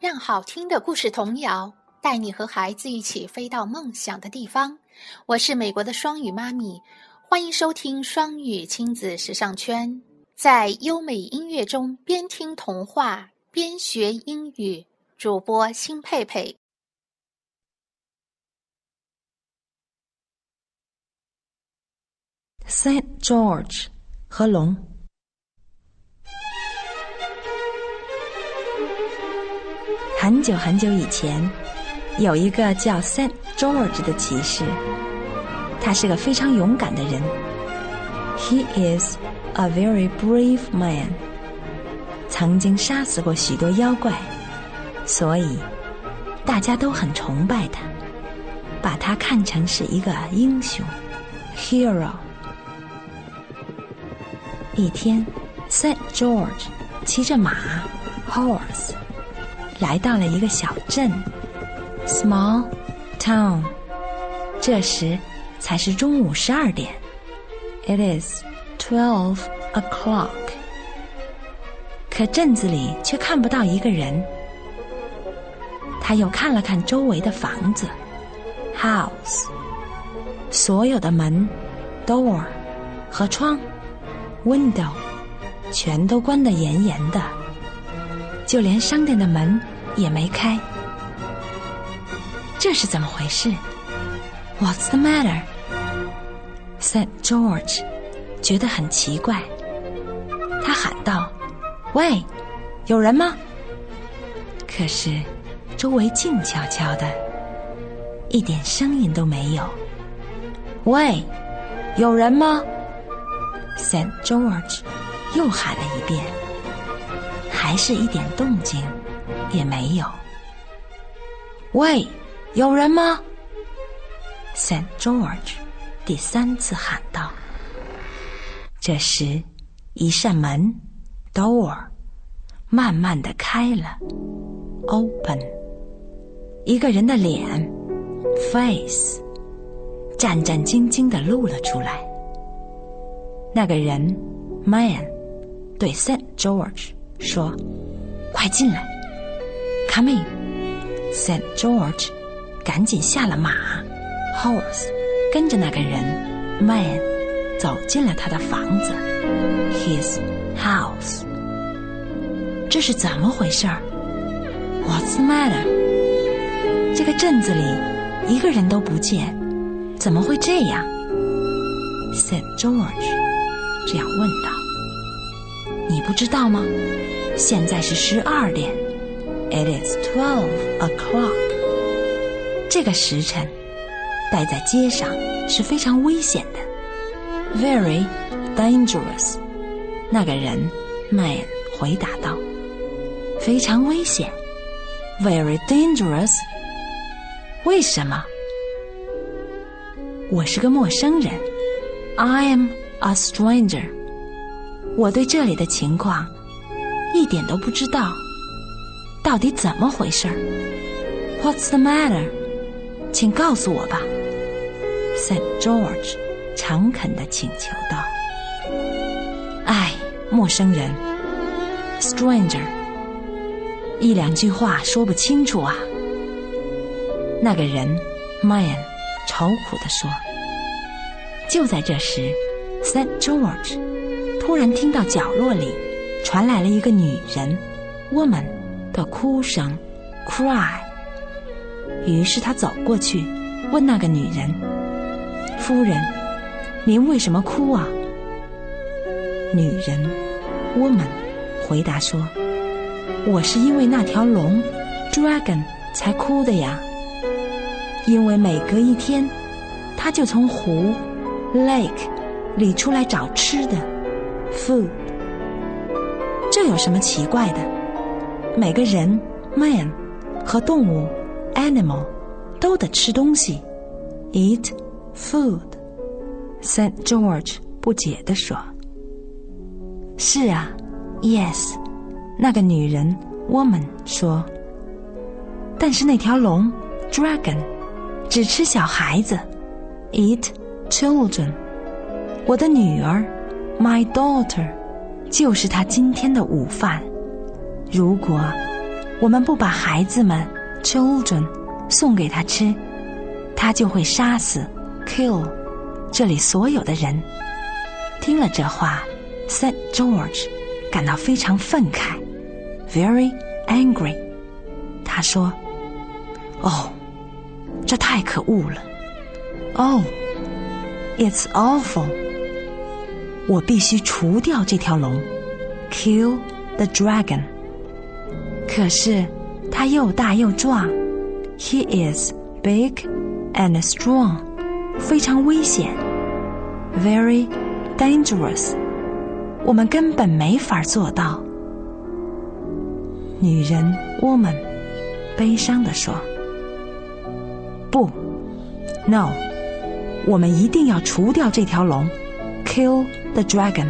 让好听的故事童谣带你和孩子一起飞到梦想的地方。我是美国的双语妈咪，欢迎收听双语亲子时尚圈，在优美音乐中边听童话边学英语。主播辛佩佩。Saint George 和龙。很久很久以前，有一个叫 Saint George 的骑士，他是个非常勇敢的人。He is a very brave man。曾经杀死过许多妖怪。所以，大家都很崇拜他，把他看成是一个英雄，hero。一天，Saint George 骑着马，horse，来到了一个小镇，small town。这时才是中午十二点，it is twelve o'clock。可镇子里却看不到一个人。他又看了看周围的房子，house，所有的门，door，和窗，window，全都关得严严的，就连商店的门也没开。这是怎么回事？What's the matter？Saint George 觉得很奇怪，他喊道：“喂，有人吗？”可是。周围静悄悄的，一点声音都没有。喂，有人吗？Saint George 又喊了一遍，还是一点动静也没有。喂，有人吗？Saint George 第三次喊道。这时，一扇门 door 慢慢的开了，open。一个人的脸，face，战战兢兢的露了出来。那个人，man，对 Saint George 说：“快进来，come in。” Saint George 赶紧下了马，horse，跟着那个人，man，走进了他的房子，his house。这是怎么回事儿？What's the matter？这个镇子里一个人都不见，怎么会这样？Saint George 这样问道：“你不知道吗？现在是十二点，It is twelve o'clock。这个时辰待在街上是非常危险的，Very dangerous。”那个人 man 回答道：“非常危险，Very dangerous。”为什么？我是个陌生人，I am a stranger。我对这里的情况一点都不知道，到底怎么回事？What's the matter？请告诉我吧，Saint George 诚恳的请求道。哎，陌生人，stranger，一两句话说不清楚啊。那个人，man，愁苦地说。就在这时，Saint George 突然听到角落里传来了一个女人，woman 的哭声，cry。于是他走过去，问那个女人：“夫人，您为什么哭啊？”女人，woman 回答说：“我是因为那条龙，dragon 才哭的呀。”因为每隔一天，他就从湖 （lake） 里出来找吃的 （food）。这有什么奇怪的？每个人 （man） 和动物 （animal） 都得吃东西 （eat food）。Saint George 不解地说：“是啊，Yes。”那个女人 （woman） 说：“但是那条龙 （dragon）。”只吃小孩子，eat children。我的女儿，my daughter，就是他今天的午饭。如果我们不把孩子们 children 送给他吃，他就会杀死 kill 这里所有的人。听了这话，Saint George 感到非常愤慨，very angry。他说：“哦，这太可恶了！哦，it's awful！我必须除掉这条龙，kill the dragon。可是他又大又壮，he is big and strong，非常危险，very dangerous。我们根本没法做到。”女人，woman，悲伤地说：“不，no，我们一定要除掉这条龙，kill the dragon。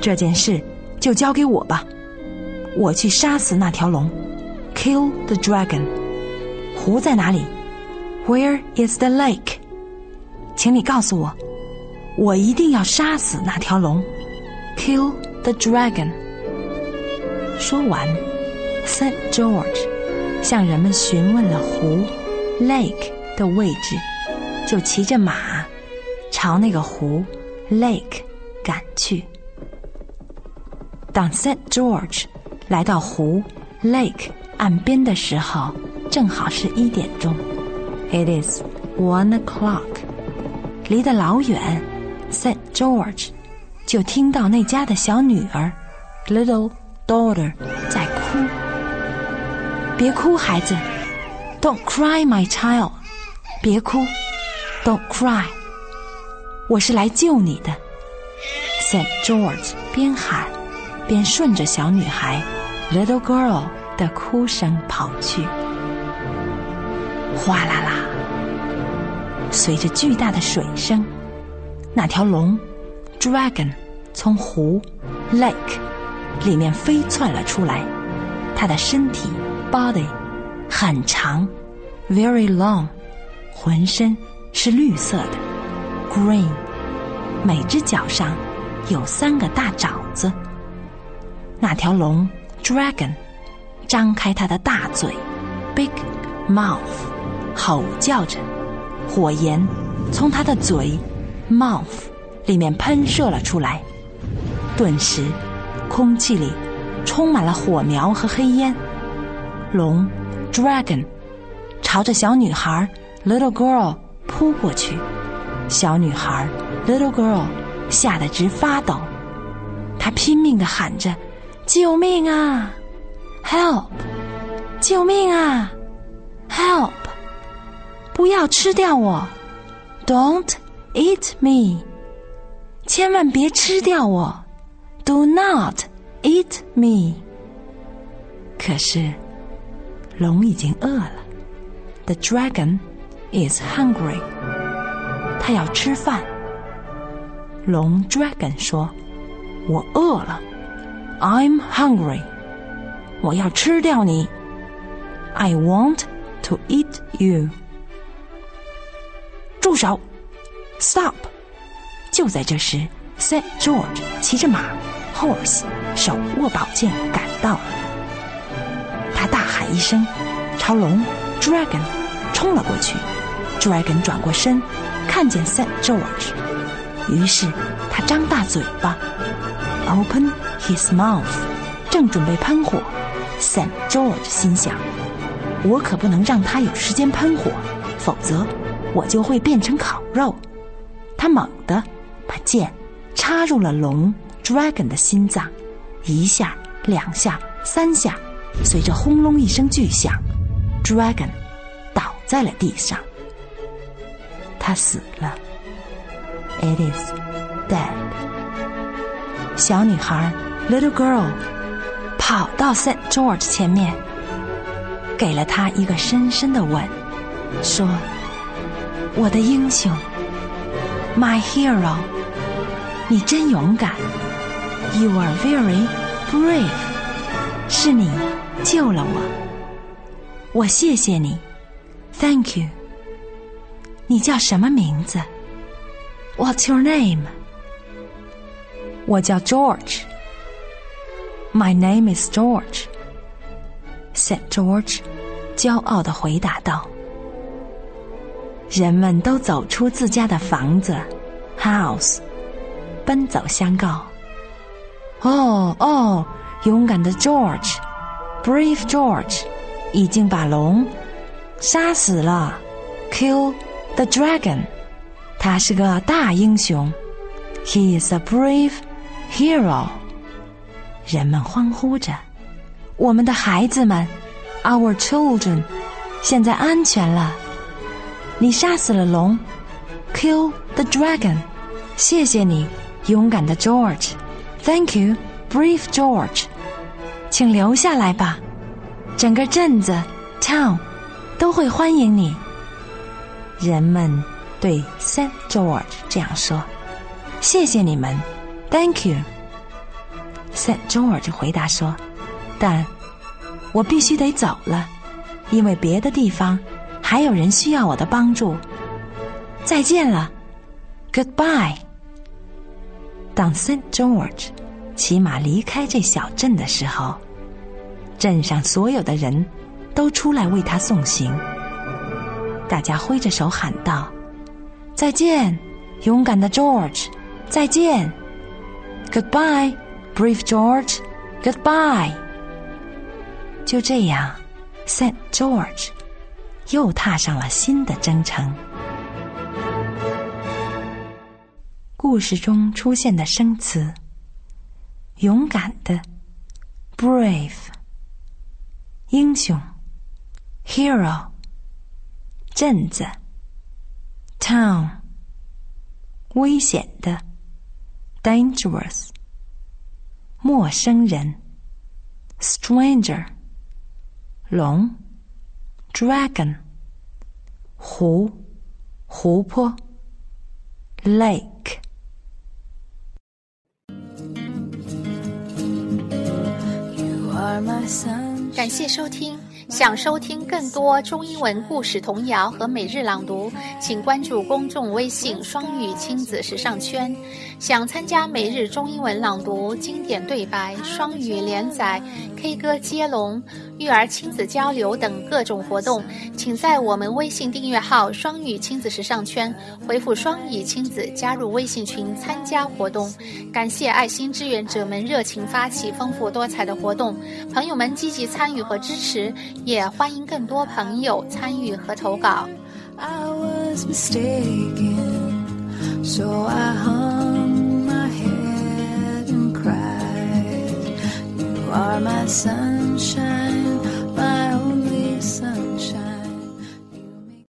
这件事就交给我吧，我去杀死那条龙，kill the dragon。湖在哪里？Where is the lake？请你告诉我，我一定要杀死那条龙，kill the dragon。”说完。Saint George 向人们询问了湖 Lake 的位置，就骑着马朝那个湖 Lake 赶去。当 Saint George 来到湖 Lake 岸边的时候，正好是一点钟。It is one o'clock。离得老远，Saint George 就听到那家的小女儿 Little Daughter 在哭。别哭，孩子，Don't cry, my child。别哭，Don't cry。我是来救你的，Saint George 边喊边顺着小女孩 Little Girl 的哭声跑去。哗啦啦，随着巨大的水声，那条龙 Dragon 从湖 Lake 里面飞窜了出来，它的身体。Body 很长，very long，浑身是绿色的，green，每只脚上有三个大爪子。那条龙 Dragon 张开它的大嘴，big mouth，吼叫着，火焰从它的嘴 mouth 里面喷射了出来，顿时空气里充满了火苗和黑烟。龙，dragon，朝着小女孩，little girl 扑过去。小女孩，little girl 吓得直发抖，她拼命的喊着：“救命啊！Help！救命啊！Help！不要吃掉我！Don't eat me！千万别吃掉我！Do not eat me！可是。龙已经饿了，The dragon is hungry。他要吃饭。龙 dragon 说：“我饿了，I'm hungry。我要吃掉你，I want to eat you。”住手！Stop！就在这时，Saint George 骑着马，horse 手握宝剑赶到了。他大喊一声，朝龙 dragon 冲了过去。Dragon 转过身，看见 Saint George，于是他张大嘴巴，open his mouth，正准备喷火。Saint George 心想：我可不能让他有时间喷火，否则我就会变成烤肉。他猛地把剑插入了龙 dragon 的心脏，一下，两下，三下。随着轰隆一声巨响，Dragon 倒在了地上。他死了。It is dead。小女孩 Little Girl 跑到 s a t George 前面，给了他一个深深的吻，说：“我的英雄，My hero，你真勇敢。You are very brave。是你。”救了我，我谢谢你，Thank you。你叫什么名字？What's your name？我叫 George。My name is George。 ，Said George，骄傲的回答道。人们都走出自家的房子，house，奔走相告。哦哦，勇敢的 George，brave George，已经把龙杀死了，kill The dragon，他是个大英雄，he is a brave hero。人们欢呼着，我们的孩子们，our children，现在安全了。你杀死了龙，kill the dragon。谢谢你，勇敢的 George。Thank you, brave George。请留下来吧，整个镇子 town 都会欢迎你。人们对 Saint George 这样说：“谢谢你们，Thank you。” Saint George 回答说：“但我必须得走了，因为别的地方。”还有人需要我的帮助。再见了，Goodbye。当 Saint George 骑马离开这小镇的时候，镇上所有的人都出来为他送行。大家挥着手喊道：“再见，勇敢的 George！再见，Goodbye, brave George! Goodbye。”就这样，Saint George。又踏上了新的征程。故事中出现的生词：勇敢的 （brave）、英雄 （hero）、镇子 （town）、危险的 （dangerous）、陌生人 （stranger）、龙。Dragon，湖，湖泊，Lake。感谢收听。想收听更多中英文故事童谣和每日朗读，请关注公众微信“双语亲子时尚圈”。想参加每日中英文朗读、经典对白、双语连载、K 歌接龙、育儿亲子交流等各种活动，请在我们微信订阅号“双语亲子时尚圈”回复“双语亲子”加入微信群参加活动。感谢爱心志愿者们热情发起丰富多彩的活动，朋友们积极参与和支持。也欢迎更多朋友参与和投稿。I was mistaken, so I are my sunshine.